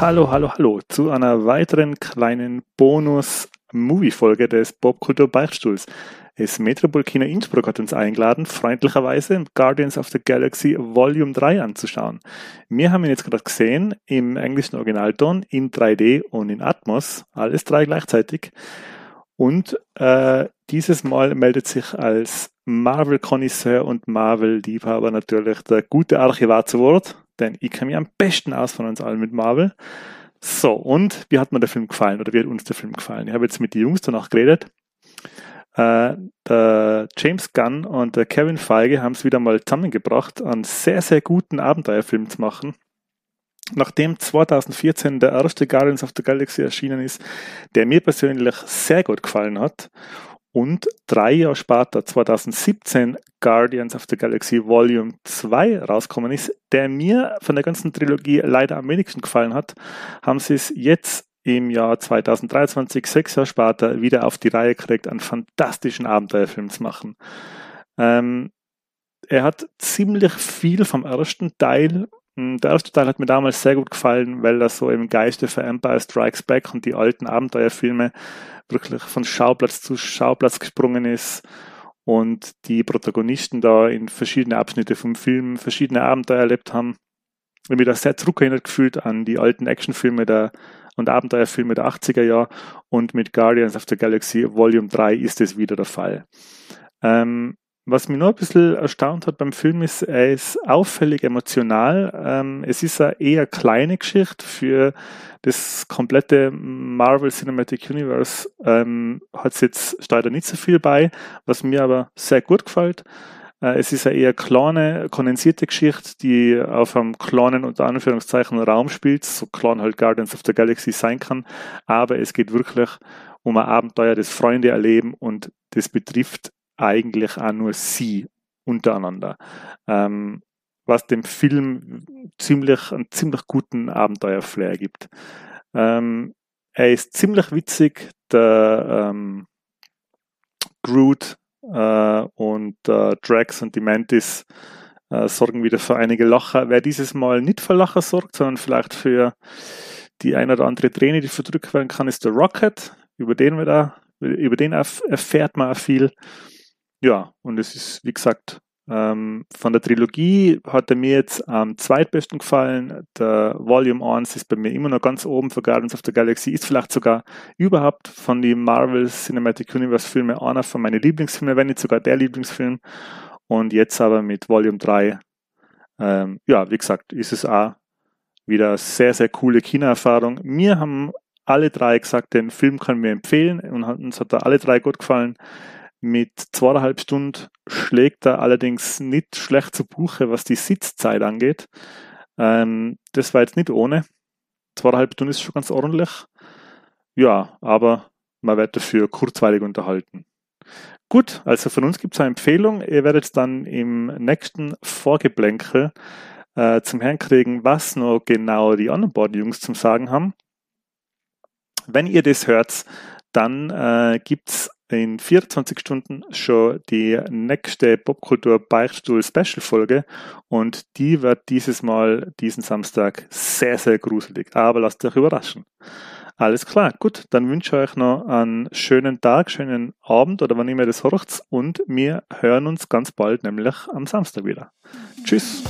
Hallo, hallo, hallo zu einer weiteren kleinen Bonus-Movie-Folge des Popkultur Beichtstuhls. Das Metropol Innsbruck hat uns eingeladen, freundlicherweise Guardians of the Galaxy Volume 3 anzuschauen. Wir haben ihn jetzt gerade gesehen im englischen Originalton, in 3D und in Atmos, alles drei gleichzeitig. Und äh, dieses Mal meldet sich als Marvel-Konnoisseur und Marvel-Liebhaber natürlich der gute Archivar zu Wort, denn ich kenne mich am besten aus von uns allen mit Marvel. So, und wie hat mir der Film gefallen oder wie hat uns der Film gefallen? Ich habe jetzt mit den Jungs danach geredet. Äh, der James Gunn und der Kevin Feige haben es wieder mal zusammengebracht, einen sehr, sehr guten Abenteuerfilm zu machen. Nachdem 2014 der erste Guardians of the Galaxy erschienen ist, der mir persönlich sehr gut gefallen hat und drei Jahre später, 2017, Guardians of the Galaxy Volume 2 rausgekommen ist, der mir von der ganzen Trilogie leider am wenigsten gefallen hat, haben sie es jetzt im Jahr 2023, sechs Jahre später, wieder auf die Reihe gekriegt, einen fantastischen Abenteuerfilm zu machen. Ähm, er hat ziemlich viel vom ersten Teil der erste Teil hat mir damals sehr gut gefallen, weil er so im Geiste für Empire Strikes Back und die alten Abenteuerfilme wirklich von Schauplatz zu Schauplatz gesprungen ist und die Protagonisten da in verschiedene Abschnitte vom Film verschiedene Abenteuer erlebt haben. Ich habe mich da sehr zurückerinnert gefühlt an die alten Actionfilme der und Abenteuerfilme der 80er Jahre und mit Guardians of the Galaxy Volume 3 ist es wieder der Fall. Ähm, was mich noch ein bisschen erstaunt hat beim Film ist, er ist auffällig emotional. Ähm, es ist eine eher kleine Geschichte für das komplette Marvel Cinematic Universe. Ähm, hat es jetzt leider nicht so viel bei, was mir aber sehr gut gefällt. Äh, es ist eine eher kleine, kondensierte Geschichte, die auf einem kleinen, unter Anführungszeichen, Raum spielt, so klein halt Guardians of the Galaxy sein kann. Aber es geht wirklich um ein Abenteuer, das Freunde erleben und das betrifft eigentlich auch nur sie untereinander. Ähm, was dem Film ziemlich, einen ziemlich guten Abenteuerflair gibt. Ähm, er ist ziemlich witzig, der ähm, Groot äh, und äh, Drax und die Mantis äh, sorgen wieder für einige Lacher. Wer dieses Mal nicht für Lacher sorgt, sondern vielleicht für die ein oder andere Träne, die verdrückt werden kann, ist der Rocket. Über den, wir da, über den erfährt man auch viel. Ja, und es ist, wie gesagt, ähm, von der Trilogie hat er mir jetzt am zweitbesten gefallen. Der Volume 1 ist bei mir immer noch ganz oben für Guardians of the Galaxy, ist vielleicht sogar überhaupt von den Marvel Cinematic Universe Filmen einer von meinen Lieblingsfilmen, wenn nicht sogar der Lieblingsfilm. Und jetzt aber mit Volume 3, ähm, ja, wie gesagt, ist es auch wieder sehr, sehr coole Kinoerfahrung. Mir haben alle drei gesagt, den Film können wir empfehlen und uns hat er alle drei gut gefallen. Mit zweieinhalb Stunden schlägt er allerdings nicht schlecht zu Buche, was die Sitzzeit angeht. Ähm, das war jetzt nicht ohne. Zweieinhalb Stunden ist schon ganz ordentlich. Ja, aber man wird dafür kurzweilig unterhalten. Gut, also von uns gibt es eine Empfehlung. Ihr werdet dann im nächsten Vorgeblänkel äh, zum Herrn kriegen, was noch genau die anderen beiden Jungs zum Sagen haben. Wenn ihr das hört, dann äh, es in 24 Stunden schon die nächste Popkultur Beichtstuhl Special Folge und die wird dieses Mal diesen Samstag sehr, sehr gruselig. Aber lasst euch überraschen. Alles klar, gut, dann wünsche ich euch noch einen schönen Tag, schönen Abend oder wann immer das hört und wir hören uns ganz bald, nämlich am Samstag wieder. Tschüss.